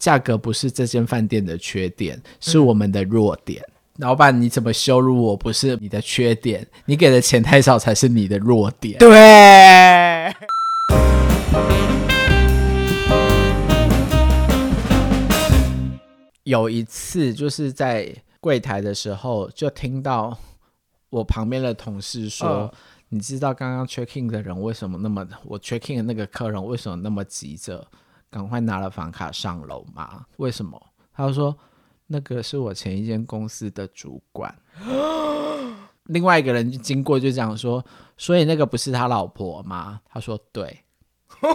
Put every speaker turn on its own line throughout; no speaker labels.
价格不是这间饭店的缺点，是我们的弱点。嗯、老板，你怎么羞辱我？不是你的缺点，你给的钱太少才是你的弱点。
对。
有一次，就是在柜台的时候，就听到我旁边的同事说：“哦、你知道刚刚 check in 的人为什么那么……我 check in 的那个客人为什么那么急着赶快拿了房卡上楼吗？为什么？”他说：“那个是我前一间公司的主管。”另外一个人经过就讲说：“所以那个不是他老婆吗？”他说：“对。”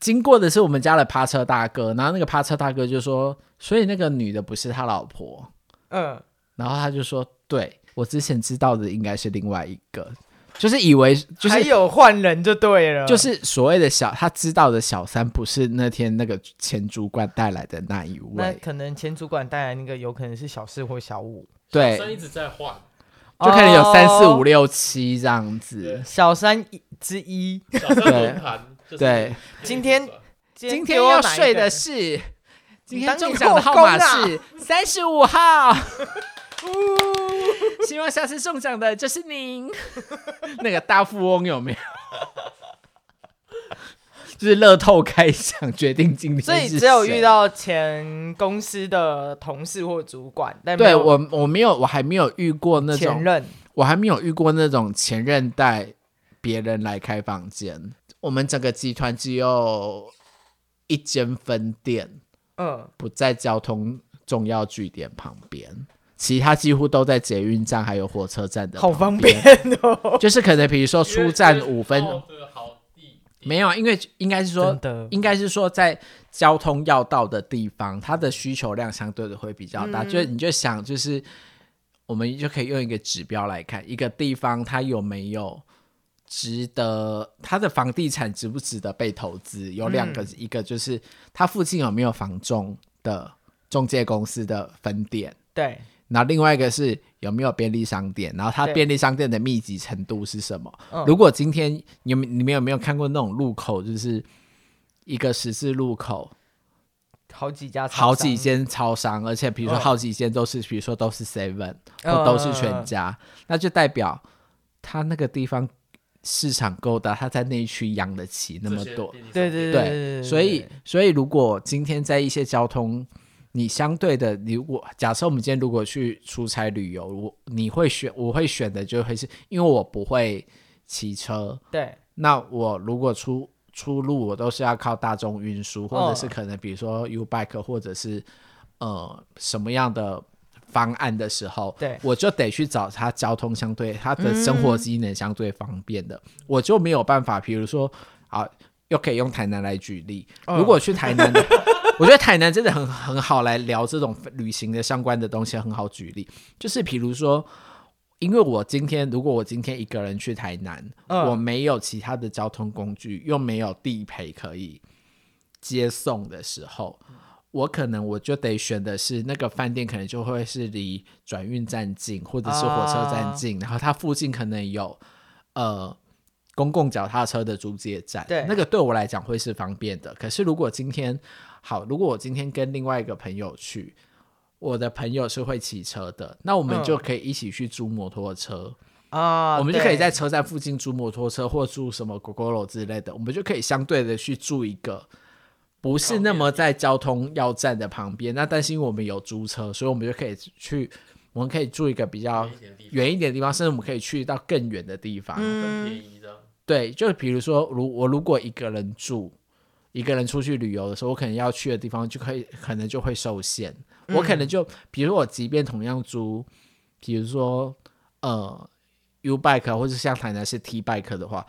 经过的是我们家的趴车大哥，然后那个趴车大哥就说：“所以那个女的不是他老婆。”嗯，然后他就说：“对，我之前知道的应该是另外一个，就是以为就是
还有换人就对了，
就是所谓的小他知道的小三不是那天那个前主管带来的那一位，那
可能前主管带来那个有可能是小四或小五，
对，
小三一直在换，
就可能有三四五六七这样子，
小三之一，
小三轮盘。”
对，
今天
今天要睡的是，今天中奖的号码是三十五号，希望下次中奖的就是您。那个大富翁有没有？就是乐透开奖决定今天，
所以只有遇到前公司的同事或主管，但
对我我没有，我还没有遇过那种
前任，
我还没有遇过那种前任带别人来开房间。我们整个集团只有一间分店，嗯，不在交通重要据点旁边，其他几乎都在捷运站还有火车站的，
好方便哦。
就是可能比如说出站五分，没有，因为应该是说，应该是说在交通要道的地方，它的需求量相对的会比较大。就你就想，就是我们就可以用一个指标来看一个地方它有没有。值得它的房地产值不值得被投资？有两个，嗯、一个就是它附近有没有房仲的中介公司的分店，
对。
然后另外一个是有没有便利商店，然后它便利商店的密集程度是什么？如果今天你们你们有没有看过那种路口，就是一个十字路口，
好几家
好几间超商，而且比如说好几间都是，比如说都是 Seven 或都是全家，嗯、那就代表它那个地方。市场够大，他在那一区养得起那么多，
对对对，对，
所以所以如果今天在一些交通，你相对的，如果假设我们今天如果去出差旅游，我你会选，我会选的就会是因为我不会骑车，
对，
那我如果出出路，我都是要靠大众运输，或者是可能比如说 U bike，或者是呃什么样的。方案的时候，
对，我
就得去找他交通相对他的生活机能相对方便的，嗯、我就没有办法。比如说，啊，又可以用台南来举例。哦、如果去台南的，我觉得台南真的很很好来聊这种旅行的相关的东西，很好举例。就是比如说，因为我今天如果我今天一个人去台南，嗯、我没有其他的交通工具，又没有地陪可以接送的时候。我可能我就得选的是那个饭店，可能就会是离转运站近，或者是火车站近，啊、然后它附近可能有呃公共脚踏车的租借站，
对，
那个对我来讲会是方便的。可是如果今天好，如果我今天跟另外一个朋友去，我的朋友是会骑车的，那我们就可以一起去租摩托车啊，嗯、我们就可以在车站附近租摩托车，或租什么 Gogoro 之类的，我们就可以相对的去住一个。不是那么在交通要站的旁边，那但是因为我们有租车，所以我们就可以去，我们可以住一个比较远一点的地方，甚至我们可以去到更远的地方，
嗯、更便宜的。
对，就比如说，如我如果一个人住，一个人出去旅游的时候，我可能要去的地方就可以，可能就会受限。嗯、我可能就，比如说我即便同样租，比如说呃 U bike 或者像台南是 T bike 的话。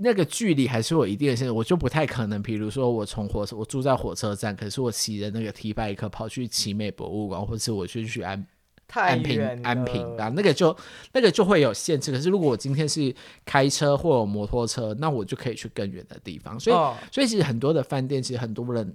那个距离还是有一定的限制，我就不太可能。比如说，我从火车，我住在火车站，可是我骑着那个 T bike 跑去奇美博物馆，或是我去去安安平安平啊，那个就那个就会有限制。可是如果我今天是开车或有摩托车，那我就可以去更远的地方。所以，哦、所以其实很多的饭店，其实很多人。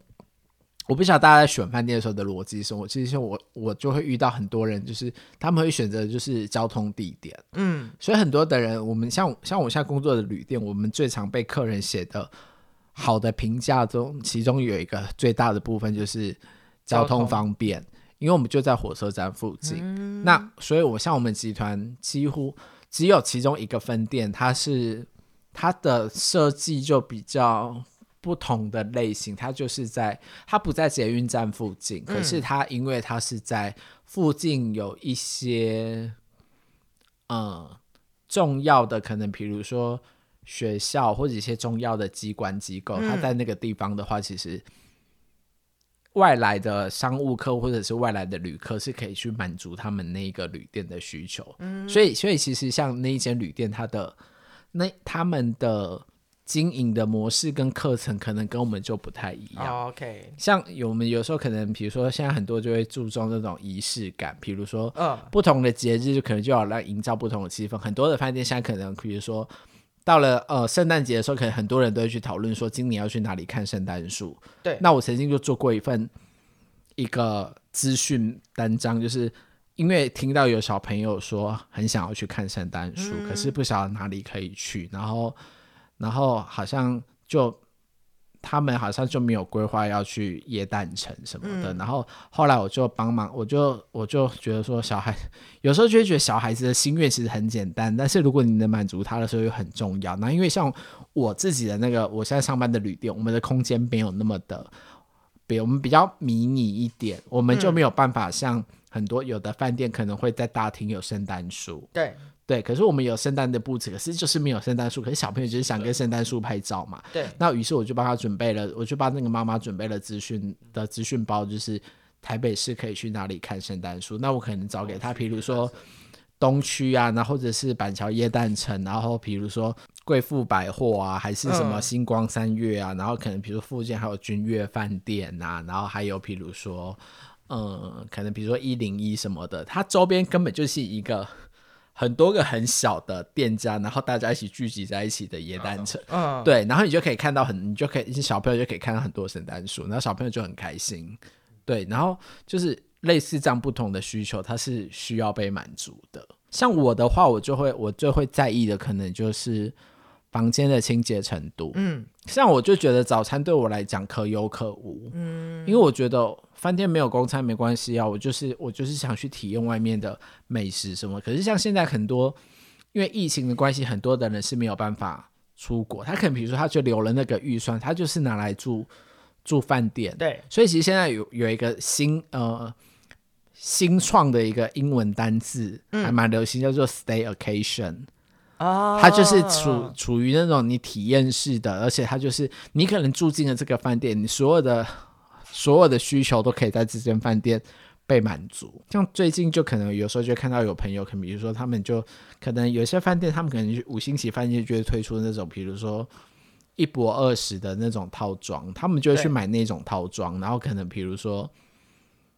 我不晓得大家在选饭店的时候的逻辑是什么。我其实我我就会遇到很多人，就是他们会选择就是交通地点，嗯，所以很多的人，我们像像我现在工作的旅店，我们最常被客人写的好的评价中，其中有一个最大的部分就是交通方便，因为我们就在火车站附近。嗯、那所以，我像我们集团几乎只有其中一个分店，它是它的设计就比较不同的类型，它就是在它不在捷运站附近，可是它因为它是在附近有一些嗯重要的可能，比如说。学校或者一些重要的机关机构，它在那个地方的话，其实外来的商务客或者是外来的旅客是可以去满足他们那个旅店的需求。嗯，所以所以其实像那一间旅店，它的那他们的经营的模式跟课程可能跟我们就不太一样。
哦，OK，
像我们有时候可能，比如说现在很多就会注重那种仪式感，比如说，不同的节日就可能就要来营造不同的气氛。很多的饭店现在可能，比如说。到了呃圣诞节的时候，可能很多人都会去讨论说今年要去哪里看圣诞树。
对，
那我曾经就做过一份一个资讯单张，就是因为听到有小朋友说很想要去看圣诞树，嗯、可是不晓得哪里可以去，然后然后好像就。他们好像就没有规划要去耶诞城什么的，嗯、然后后来我就帮忙，我就我就觉得说，小孩有时候就会觉得小孩子的心愿其实很简单，但是如果你能满足他的时候又很重要。那因为像我自己的那个，我现在上班的旅店，我们的空间没有那么的，比我们比较迷你一点，我们就没有办法像很多有的饭店可能会在大厅有圣诞树。
对。
对，可是我们有圣诞的布置，可是就是没有圣诞树。可是小朋友就是想跟圣诞树拍照嘛。
对。
那于是我就帮他准备了，我就帮那个妈妈准备了资讯的资讯包，就是台北市可以去哪里看圣诞树。那我可能找给他，比如说东区啊，然后或者是板桥耶诞城，然后比如说贵妇百货啊，还是什么星光三月啊，嗯、然后可能比如附近还有君悦饭店啊，然后还有比如说，嗯，可能比如说一零一什么的，它周边根本就是一个。很多个很小的店家，然后大家一起聚集在一起的耶诞城，嗯，uh, 对，然后你就可以看到很，你就可以一些小朋友就可以看到很多圣诞树，然后小朋友就很开心，对，然后就是类似这样不同的需求，它是需要被满足的。像我的话，我就会我最会在意的可能就是房间的清洁程度，嗯，像我就觉得早餐对我来讲可有可无，嗯，因为我觉得。饭店没有公餐没关系啊，我就是我就是想去体验外面的美食什么。可是像现在很多因为疫情的关系，很多的人是没有办法出国，他可能比如说他就留了那个预算，他就是拿来住住饭店。
对，
所以其实现在有有一个新呃新创的一个英文单字，还蛮流行，叫做 staycation。哦，它就是处处于那种你体验式的，而且它就是你可能住进了这个饭店，你所有的。所有的需求都可以在这间饭店被满足。像最近就可能有时候就看到有朋友，可能比如说他们就可能有些饭店，他们可能五星级饭店就会推出那种，比如说一博二十的那种套装，他们就会去买那种套装。然后可能比如说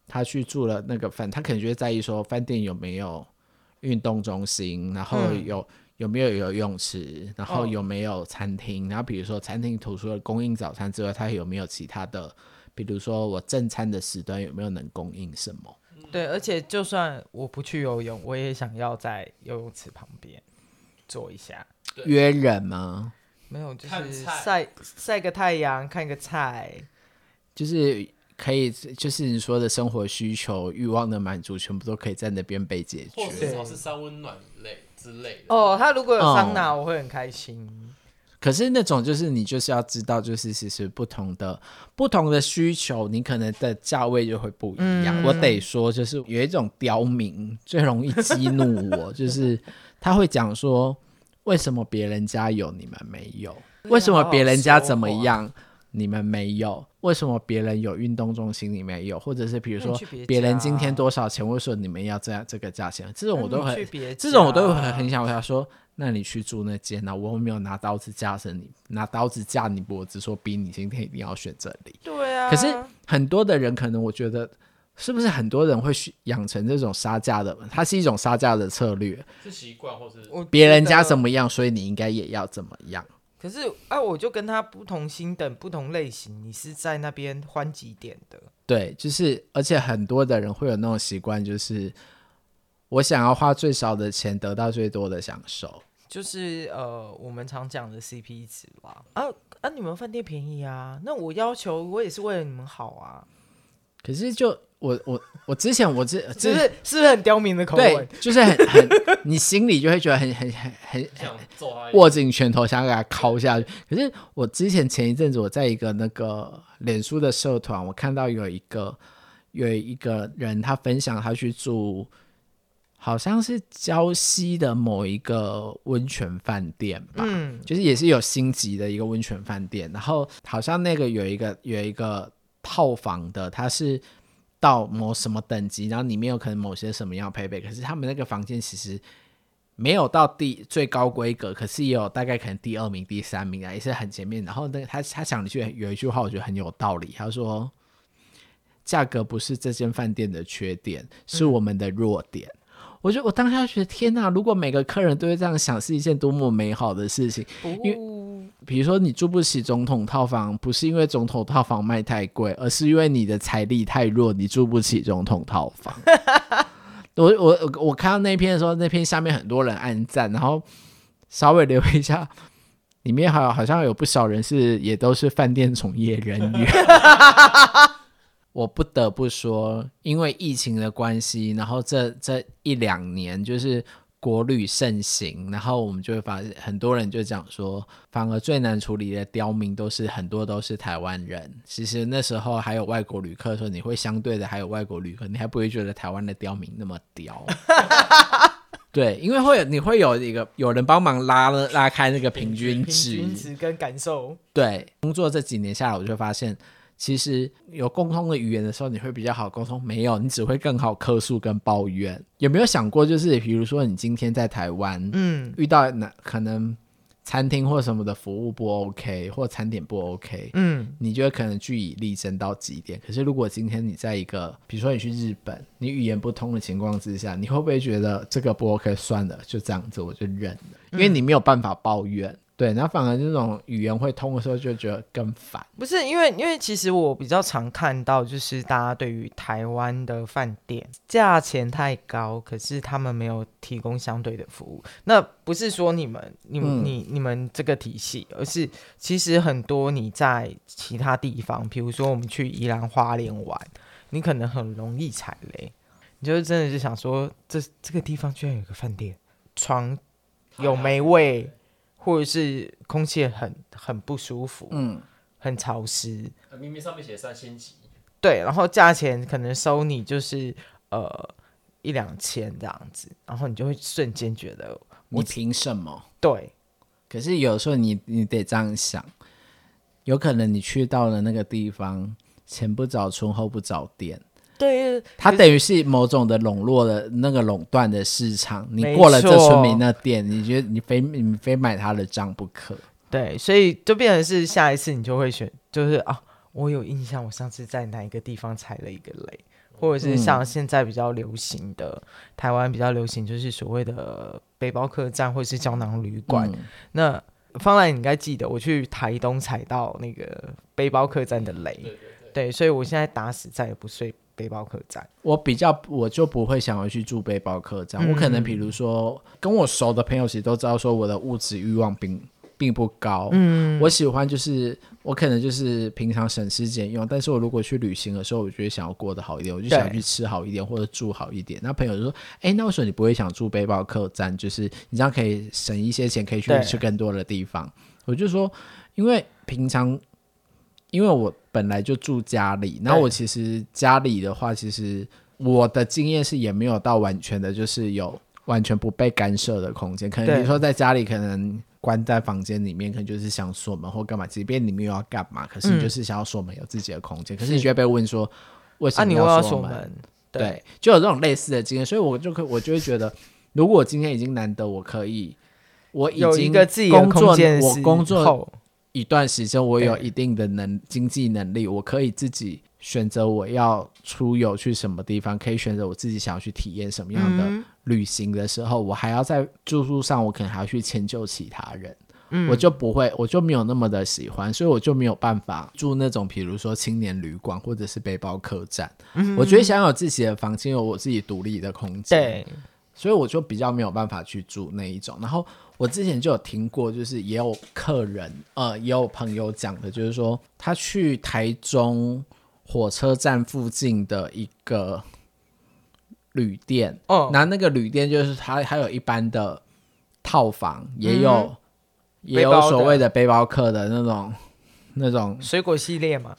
他去住了那个饭，他可能就会在意说饭店有没有运动中心，然后有有没有游泳池，然后有没有餐厅。然后比如说餐厅除了供应早餐之外，它有没有其他的？比如说我正餐的时段有没有能供应什么？
对，而且就算我不去游泳，我也想要在游泳池旁边坐一下。
约人吗？
没有，就是晒晒个太阳，看个菜，
就是可以，就是你说的生活需求、欲望的满足，全部都可以在那边被解决。
或者至少是三温暖类之类的。
哦，他如果有桑拿，我会很开心。
可是那种就是你就是要知道，就是其实不同的不同的需求，你可能的价位就会不一样。嗯、我得说，就是有一种刁民最容易激怒我，就是他会讲说，为什么别人家有你们没有？为什么别人家怎么样你们没有？为什么别人有运动中心你没有？或者是比如说别人今天多少钱，为什么你们要这样这个价钱？这种我都很这种我都很很想回答说。那你去住那间，啊我又没有拿刀子架着你，拿刀子架你脖子，说逼你今天一定要选这里。
对啊。
可是很多的人可能，我觉得是不是很多人会养成这种杀价的？它是一种杀价的策略，
是习惯，或是
别人家怎么样，所以你应该也要怎么样。
可是啊，我就跟他不同心等、不同类型，你是在那边欢几点的？
对，就是而且很多的人会有那种习惯，就是我想要花最少的钱得到最多的享受。
就是呃，我们常讲的 CP 值吧。啊啊，你们饭店便宜啊，那我要求我也是为了你们好啊。
可是就我我我之前我
这只是是不是很刁民的口吻？
就是很很，你心里就会觉得很很很很
想，
握紧拳头想给他敲下去。可是我之前前一阵子我在一个那个脸书的社团，我看到有一个有一个人他分享他去住。好像是礁溪的某一个温泉饭店吧，嗯，就是也是有星级的一个温泉饭店。然后好像那个有一个有一个套房的，他是到某什么等级，然后里面有可能某些什么样配备。可是他们那个房间其实没有到第最高规格，可是也有大概可能第二名、第三名啊，也是很前面。然后那个他他讲了一句有一句话，我觉得很有道理，他说：“价格不是这间饭店的缺点，是我们的弱点。”我觉得我当下觉得天哪！如果每个客人都会这样想，是一件多么美好的事情。因为比如说你住不起总统套房，不是因为总统套房卖太贵，而是因为你的财力太弱，你住不起总统套房。我我我看到那篇的时候，那篇下面很多人按赞，然后稍微留意一下，里面好好像有不少人是也都是饭店从业人员。我不得不说，因为疫情的关系，然后这这一两年就是国旅盛行，然后我们就会发现很多人就讲说，反而最难处理的刁民都是很多都是台湾人。其实那时候还有外国旅客的时候，你会相对的还有外国旅客，你还不会觉得台湾的刁民那么刁。对，因为会有你会有一个有人帮忙拉了拉开那个平均值，
平均值跟感受。
对，工作这几年下来，我就发现。其实有共通的语言的时候，你会比较好沟通。没有，你只会更好客诉跟抱怨。有没有想过，就是比如说你今天在台湾，嗯，遇到那可能餐厅或什么的服务不 OK，或餐点不 OK，嗯，你就会可能据以力争到极点。可是如果今天你在一个，比如说你去日本，你语言不通的情况之下，你会不会觉得这个不 OK？算了，就这样子，我就认了，因为你没有办法抱怨。对，然后反而这种语言会通的时候，就觉得更烦。
不是因为，因为其实我比较常看到，就是大家对于台湾的饭店价钱太高，可是他们没有提供相对的服务。那不是说你们、你、嗯、你、你们这个体系，而是其实很多你在其他地方，比如说我们去宜兰花莲玩，你可能很容易踩雷。你就真的是想说，这这个地方居然有个饭店，床有没味？或者是空气很很不舒服，嗯，很潮湿，
明明上面写三星级，
对，然后价钱可能收你就是呃一两千这样子，然后你就会瞬间觉得
你凭什么？
对，
可是有时候你你得这样想，有可能你去到了那个地方，前不着村后不着店。
对，
它等于是某种的笼络的那个垄断的市场。你过了这村民那店，你觉得你非你非买他的账不可。
对，所以就变成是下一次你就会选，就是啊，我有印象，我上次在哪一个地方踩了一个雷，或者是像现在比较流行的、嗯、台湾比较流行，就是所谓的背包客栈或者是胶囊旅馆。嗯、那方兰，你应该记得我去台东踩到那个背包客栈的雷。对，对，对，对，所以我现在打死再也不睡。背包客栈，
我比较我就不会想要去住背包客栈。嗯、我可能比如说跟我熟的朋友其实都知道，说我的物质欲望并并不高。嗯，我喜欢就是我可能就是平常省吃俭用，但是我如果去旅行的时候，我觉得想要过得好一点，我就想去吃好一点或者住好一点。那朋友就说：“哎、欸，那为什么你不会想住背包客栈？就是你这样可以省一些钱，可以去去更多的地方。”我就说，因为平常。因为我本来就住家里，然后我其实家里的话，其实我的经验是也没有到完全的，就是有完全不被干涉的空间。可能比如说在家里，可能关在房间里面，可能就是想锁门或干嘛，即便你们又要干嘛，可是你就是想要锁门，有自己的空间。嗯、可是你就会被问说，为什么要锁门？啊、门对，对，就有这种类似的经验，所以我就可我就会觉得，如果今天已经难得我可以，我已经
有一个自己的空间，
我工作。一段时间，我有一定的能经济能力，我可以自己选择我要出游去什么地方，可以选择我自己想要去体验什么样的旅行的时候，我还要在住宿上，我可能还要去迁就其他人，我就不会，我就没有那么的喜欢，所以我就没有办法住那种，比如说青年旅馆或者是背包客栈。我觉得想有自己的房间，有我自己独立的空间。所以我就比较没有办法去住那一种。然后我之前就有听过，就是也有客人，呃，也有朋友讲的，就是说他去台中火车站附近的一个旅店，哦，那那个旅店就是他还有一般的套房，也有、嗯、也有所谓的背包客的那种那种
水果系列嘛，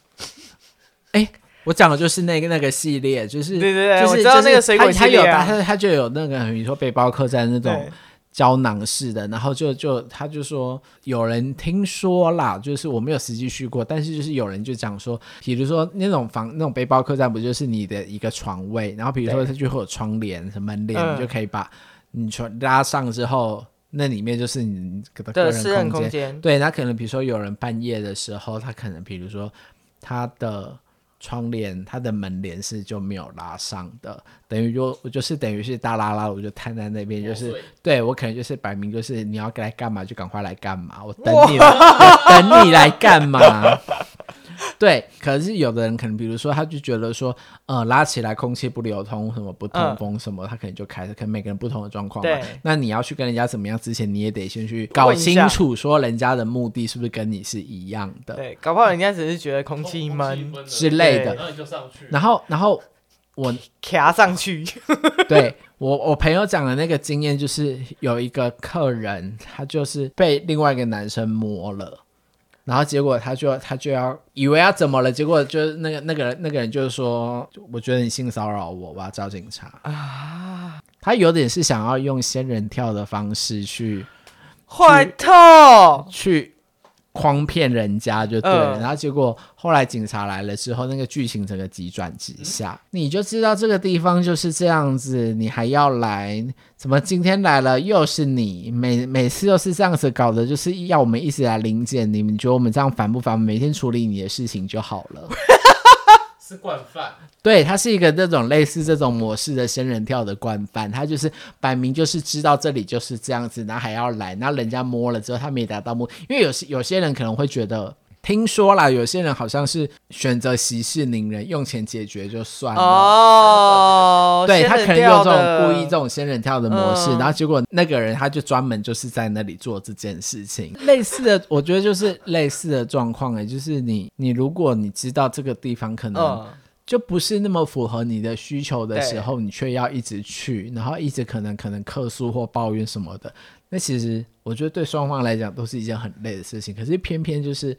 哎、欸。我讲的就是那个那个系列，就是
对对对，
就是、
我知道那个水果系列、啊、
他有他他就有那个，比如说背包客栈那种胶囊式的，然后就就他就说有人听说啦，就是我没有实际去过，但是就是有人就讲说，比如说那种房那种背包客栈不就是你的一个床位，然后比如说它就会有窗帘、什么门帘，你就可以把你床拉上之后，那里面就是你的个人空间。对，那可能比如说有人半夜的时候，他可能比如说他的。窗帘，它的门帘是就没有拉上的，等于就我就是等于是大拉拉，我就瘫在那边，就是对我可能就是摆明就是你要来干嘛就赶快来干嘛，我等你，我等你来干嘛？对，可是有的人可能，比如说，他就觉得说，呃，拉起来空气不流通，什么不通风什么，嗯、他可能就开始，可能每个人不同的状况嘛。那你要去跟人家怎么样之前，你也得先去搞清楚，说人家的目的是不是跟你是一样的。
对，搞不好人家只是觉得空气闷
之类的。然后，然后我
卡上去。
对我，我朋友讲的那个经验就是，有一个客人，他就是被另外一个男生摸了。然后结果他就他就要以为要怎么了，结果就那个那个人那个人就是说，我觉得你性骚扰我，我要找警察啊！他有点是想要用仙人跳的方式去
坏透
去。诓骗人家就对了，呃，然后结果后来警察来了之后，那个剧情整个急转直下，嗯，你就知道这个地方就是这样子，你还要来？怎么今天来了又是你？每每次都是这样子搞的，就是要我们一直来临检你，你们觉得我们这样烦不烦？每天处理你的事情就好了。
是惯犯，
对，他是一个这种类似这种模式的仙人跳的惯犯，他就是摆明就是知道这里就是这样子，然后还要来，然后人家摸了之后他没达到目，因为有些有些人可能会觉得，听说啦，有些人好像是选择息事宁人，用钱解决就算了。哦，对他可能有这种故意这种仙人跳的模式，嗯，然后结果那个人他就专门就是在那里做这件事情，类似的，我觉得就是类似的状况诶，就是你你如果你知道这个地方可能就不是那么符合你的需求的时候，你却要一直去，然后一直可能可能客诉或抱怨什么的，那其实我觉得对双方来讲都是一件很累的事情，可是偏偏就是。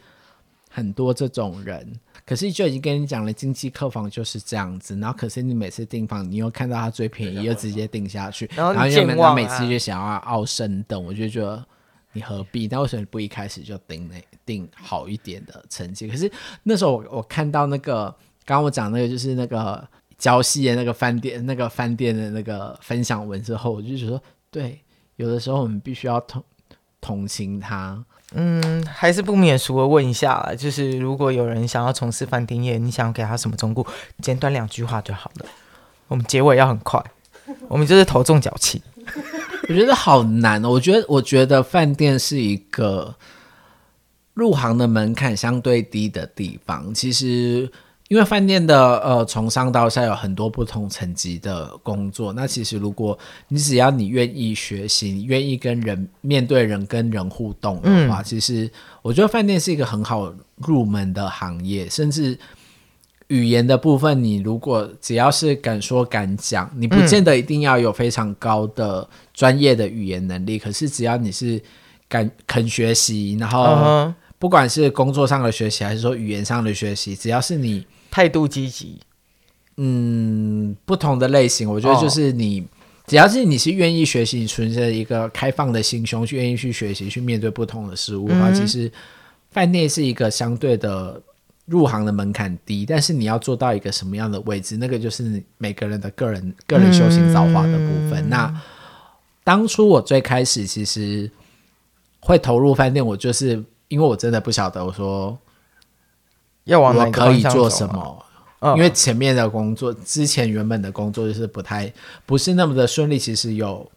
很多这种人，可是就已经跟你讲了，经济客房就是这样子。然后，可是你每次订房，你又看到它最便宜，又直接订下去，然后你又每每次就想要傲升等，我就觉得你何必？那为什么不一开始就订那订好一点的成绩？可是那时候我我看到那个刚刚我讲那个就是那个礁溪的那个饭店那个饭店的那个分享文之后，我就觉得对，有的时候我们必须要同同情他。
嗯，还是不免俗的问一下啦，就是如果有人想要从事饭店业，你想要给他什么忠告？简短两句话就好了。我们结尾要很快，我们就是头重脚轻。
我觉得好难哦。我觉得，我觉得饭店是一个入行的门槛相对低的地方。其实。因为饭店的呃，从上到下有很多不同层级的工作。那其实如果你只要你愿意学习，你愿意跟人面对人跟人互动的话，嗯，其实我觉得饭店是一个很好入门的行业。甚至语言的部分，你如果只要是敢说敢讲，你不见得一定要有非常高的专业的语言能力。嗯，可是只要你是敢肯学习，然后不管是工作上的学习，还是说语言上的学习，只要是你。
态度积极，
嗯，不同的类型，我觉得就是你，哦、只要是你是愿意学习，你存着一个开放的心胸，去愿意去学习，去面对不同的事物的话，嗯、其实饭店是一个相对的入行的门槛低，但是你要做到一个什么样的位置，那个就是每个人的个人个人修行造化的部分。嗯、那当初我最开始其实会投入饭店，我就是因为我真的不晓得，我说。
要往
我可以做什么？因为前面的工作，之前原本的工作就是不太不是那么的顺利，其实有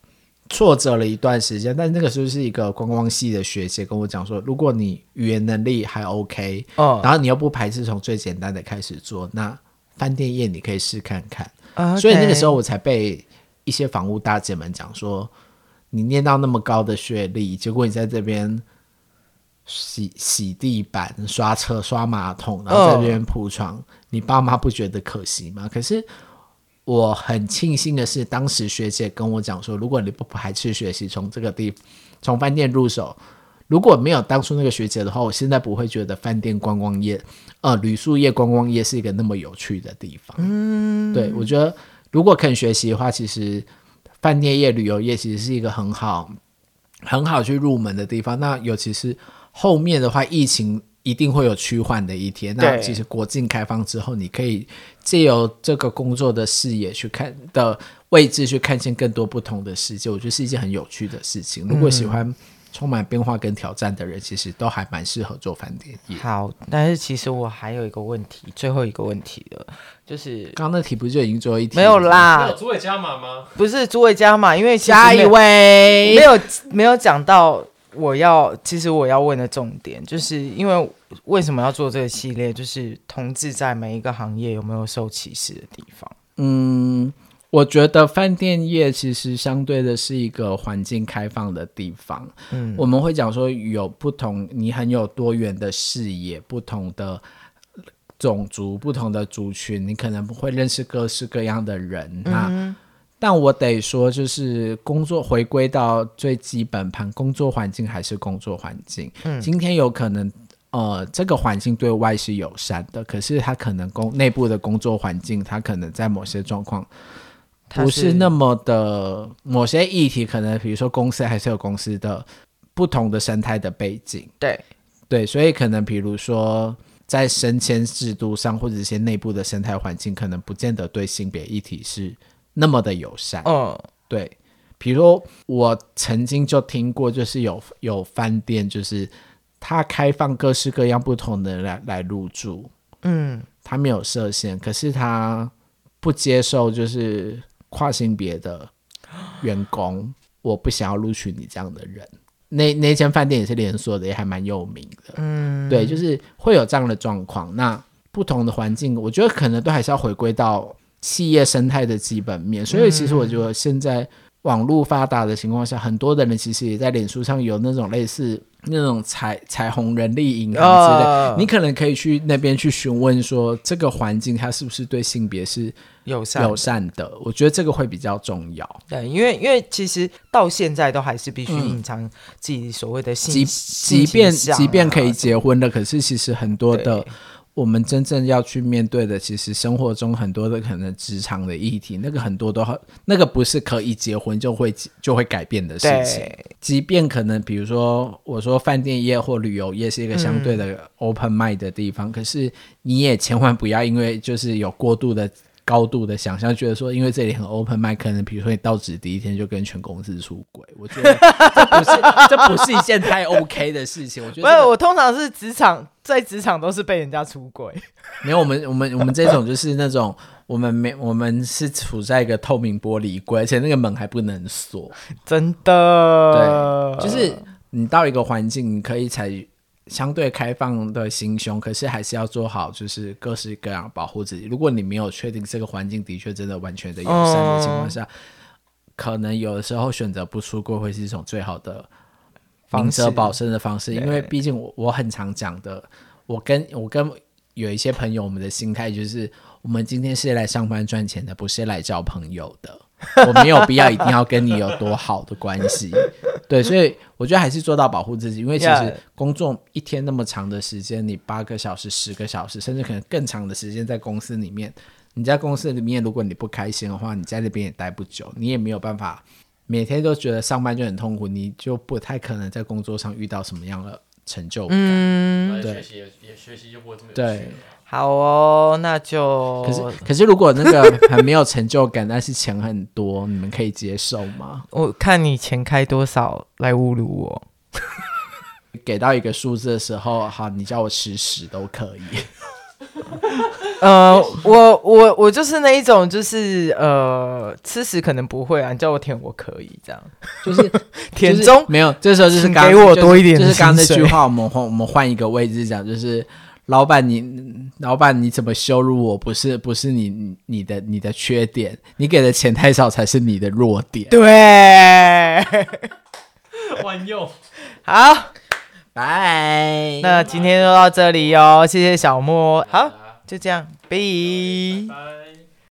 挫折了一段时间。但那个时候是一个观光系的学姐跟我讲说，如果你语言能力还 OK，然后你又不排斥从最简单的开始做，那饭店业你可以试看看。所以那个时候我才被一些房屋大姐们讲说，你念到那么高的学历，结果你在这边洗洗地板、刷车、刷马桶，然后在这边铺床，哦、你爸妈不觉得可惜吗？可是我很庆幸的是，当时学姐跟我讲说，如果你不排斥学习，从这个地从饭店入手。如果没有当初那个学姐的话，我现在不会觉得饭店观光业，呃，旅宿业观光业是一个那么有趣的地方。嗯，对，我觉得如果肯学习的话，其实饭店业、旅游业其实是一个很好、很好去入门的地方。那尤其是后面的话，疫情一定会有趋缓的一天。那其实国境开放之后，你可以借由这个工作的视野去看的位置，去看见更多不同的世界。我觉得是一件很有趣的事情。如果喜欢。充满变化跟挑战的人，其实都还蛮适合做饭店业。
好，但是其实我还有一个问题，最后一个问题了，就是
刚刚那题不就已经做了一题？
没有啦，
没有诸位加码吗？
不是诸位加码，因为
下一位
没有没有讲到我要，其实我要问的重点，就是因为为什么要做这个系列？就是同志在每一个行业有没有受歧视的地方？
嗯。我觉得饭店业其实相对的是一个环境开放的地方。嗯，我们会讲说有不同，你很有多元的视野，不同的种族、不同的族群，你可能会认识各式各样的人。那，嗯，但我得说，就是工作回归到最基本盘，工作环境还是工作环境。嗯，今天有可能，呃，这个环境对外是友善的，可是它可能工内部的工作环境，它可能在某些状况。不是那么的某些议题，可能比如说公司还是有公司的不同的生态的背景，
对
对，所以可能比如说在升迁制度上，或者一些内部的生态环境，可能不见得对性别议题是那么的友善。嗯，对，比如说我曾经就听过，就是有有饭店，就是他开放各式各样不同的人来来入住，嗯，他没有设限，可是他不接受就是。跨性别的员工，我不想要录取你这样的人。那那间饭店也是连锁的，也还蛮有名的。嗯，对，就是会有这样的状况。那不同的环境，我觉得可能都还是要回归到企业生态的基本面。所以，其实我觉得现在网络发达的情况下，很多的人其实也在脸书上有那种类似那种彩彩虹人力银行之类，哦，你可能可以去那边去询问说，这个环境它是不是对性别是。友善友善的，我觉得这个会比较重要。
对，因为因为其实到现在都还是必须隐藏自己所谓的性，
嗯、即即便即便可以结婚的，可是其实很多的我们真正要去面对的，其实生活中很多的可能职场的议题，那个很多都很那个不是可以结婚就会就会改变的事情。即便可能比如说我说饭店业或旅游业是一个相对的 open mind 的地方，嗯，可是你也千万不要因为就是有过度的。高度的想象，觉得说，因为这里很 open mind，可能比如说你到职第一天就跟全公司出轨，我觉得这不是这不是一件太 OK 的事情。我觉得、这个，
不是，我通常是职场在职场都是被人家出轨。
没有，我们我们我们这种就是那种我们没我们是处在一个透明玻璃柜，而且那个门还不能锁，
真的。
对，就是你到一个环境，你可以采。相对开放的心胸，可是还是要做好，就是各式各样保护自己。如果你没有确定这个环境的确真的完全的友善的情况下，嗯，可能有的时候选择不出柜会是一种最好的明哲保身的方式。因为毕竟我我很常讲的，我跟我跟有一些朋友，我们的心态就是，我们今天是来上班赚钱的，不是来交朋友的。我没有必要一定要跟你有多好的关系，对，所以我觉得还是做到保护自己，因为其实工作一天那么长的时间，你八个小时、十个小时，甚至可能更长的时间在公司里面，你在公司里面，如果你不开心的话，你在那边也待不久，你也没有办法每天都觉得上班就很痛苦，你就不太可能在工作上遇到什么样的成就感。嗯，对，学习也也学习就不会这么对。
好哦，那就
可是可是如果那个 很没有成就感，但是钱很多，你们可以接受吗？
我看你钱开多少来侮辱我，
给到一个数字的时候，好，你叫我吃屎都可以。
呃，我我我就是那一种，就是呃，吃屎可能不会啊，你叫我舔我可以这样，
就是
舔中、
就是、没有，这时候就是
给我多一点、
就是，就是刚刚那句话，我们换我们换一个位置讲，就是。老板你老板你怎么羞辱我？不是不是你你的你的缺点，你给的钱太少才是你的弱点。
对，
万用，
好，
拜。
那今天就到这里哦，谢谢小莫，好，就这样，拜。
拜。